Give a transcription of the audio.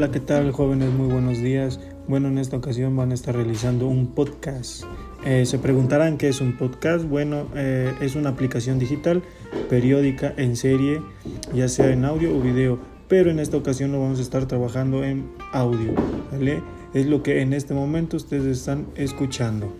Hola, ¿qué tal jóvenes? Muy buenos días. Bueno, en esta ocasión van a estar realizando un podcast. Eh, se preguntarán qué es un podcast. Bueno, eh, es una aplicación digital, periódica, en serie, ya sea en audio o video. Pero en esta ocasión lo vamos a estar trabajando en audio. ¿vale? Es lo que en este momento ustedes están escuchando.